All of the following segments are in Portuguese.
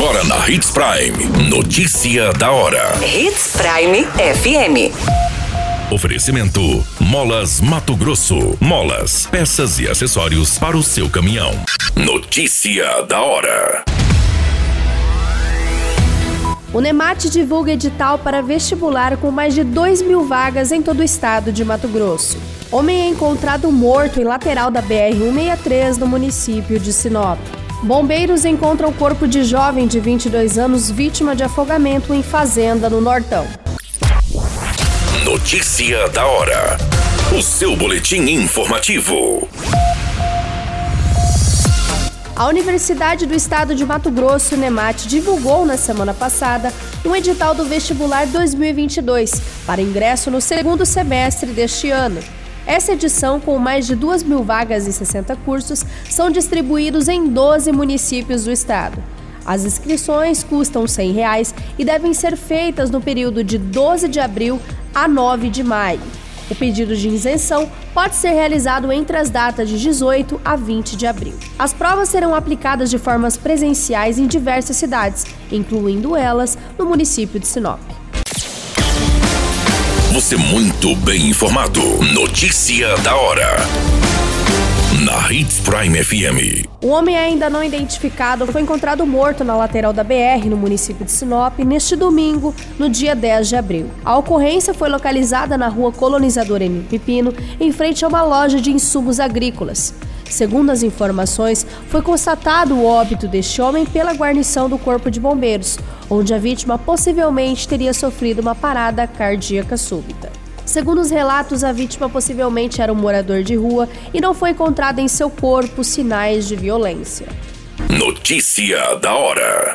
Agora na Hits Prime. Notícia da hora. Hits Prime FM. Oferecimento: Molas Mato Grosso. Molas, peças e acessórios para o seu caminhão. Notícia da hora. O Nemate divulga edital para vestibular com mais de 2 mil vagas em todo o estado de Mato Grosso. Homem é encontrado morto em lateral da BR-163 no município de Sinop. Bombeiros encontram o corpo de jovem de 22 anos vítima de afogamento em fazenda no Nortão. Notícia da hora. O seu boletim informativo. A Universidade do Estado de Mato Grosso, NEMAT, divulgou na semana passada um edital do vestibular 2022 para ingresso no segundo semestre deste ano. Essa edição, com mais de 2 mil vagas e 60 cursos, são distribuídos em 12 municípios do estado. As inscrições custam 100 reais e devem ser feitas no período de 12 de abril a 9 de maio. O pedido de isenção pode ser realizado entre as datas de 18 a 20 de abril. As provas serão aplicadas de formas presenciais em diversas cidades, incluindo elas no município de Sinop. Você muito bem informado. Notícia da hora. Na Hits Prime FM. O homem ainda não identificado foi encontrado morto na lateral da BR, no município de Sinop, neste domingo, no dia 10 de abril. A ocorrência foi localizada na rua Colonizador M. Pepino, em frente a uma loja de insumos agrícolas. Segundo as informações, foi constatado o óbito deste homem pela guarnição do Corpo de Bombeiros, onde a vítima possivelmente teria sofrido uma parada cardíaca súbita. Segundo os relatos, a vítima possivelmente era um morador de rua e não foi encontrada em seu corpo sinais de violência. Notícia da hora.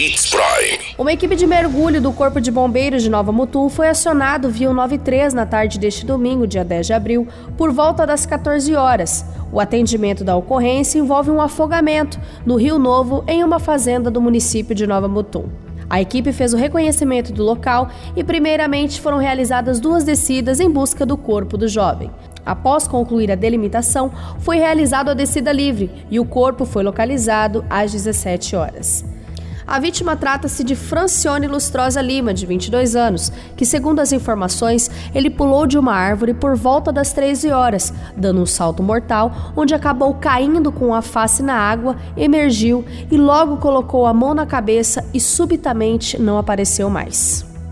Hits Prime. Uma equipe de mergulho do Corpo de Bombeiros de Nova Mutum foi acionado via 93 na tarde deste domingo, dia 10 de abril, por volta das 14 horas. O atendimento da ocorrência envolve um afogamento no Rio Novo, em uma fazenda do município de Nova Mutum. A equipe fez o reconhecimento do local e, primeiramente, foram realizadas duas descidas em busca do corpo do jovem. Após concluir a delimitação, foi realizada a descida livre e o corpo foi localizado às 17 horas. A vítima trata-se de Francione Lustrosa Lima, de 22 anos, que, segundo as informações, ele pulou de uma árvore por volta das 13 horas, dando um salto mortal, onde acabou caindo com a face na água, emergiu e logo colocou a mão na cabeça e subitamente não apareceu mais.